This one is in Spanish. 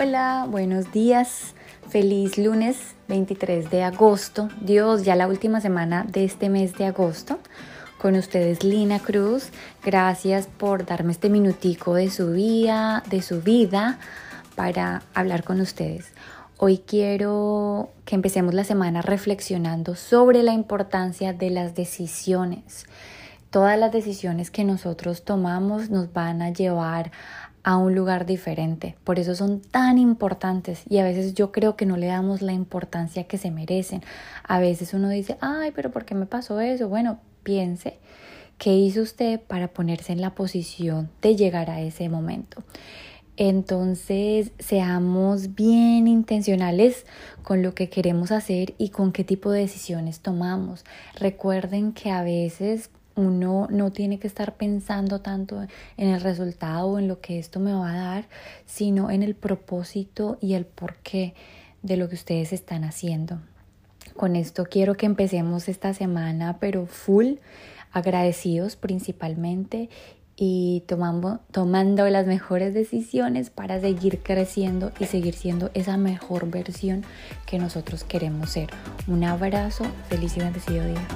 Hola, buenos días. Feliz lunes 23 de agosto. Dios, ya la última semana de este mes de agosto. Con ustedes Lina Cruz. Gracias por darme este minutico de su vida, de su vida para hablar con ustedes. Hoy quiero que empecemos la semana reflexionando sobre la importancia de las decisiones. Todas las decisiones que nosotros tomamos nos van a llevar a un lugar diferente. Por eso son tan importantes y a veces yo creo que no le damos la importancia que se merecen. A veces uno dice, ay, pero ¿por qué me pasó eso? Bueno, piense qué hizo usted para ponerse en la posición de llegar a ese momento. Entonces, seamos bien intencionales con lo que queremos hacer y con qué tipo de decisiones tomamos. Recuerden que a veces uno no tiene que estar pensando tanto en el resultado o en lo que esto me va a dar, sino en el propósito y el porqué de lo que ustedes están haciendo. Con esto quiero que empecemos esta semana, pero full agradecidos principalmente y tomando, tomando las mejores decisiones para seguir creciendo y seguir siendo esa mejor versión que nosotros queremos ser. Un abrazo, feliz y bendecido día.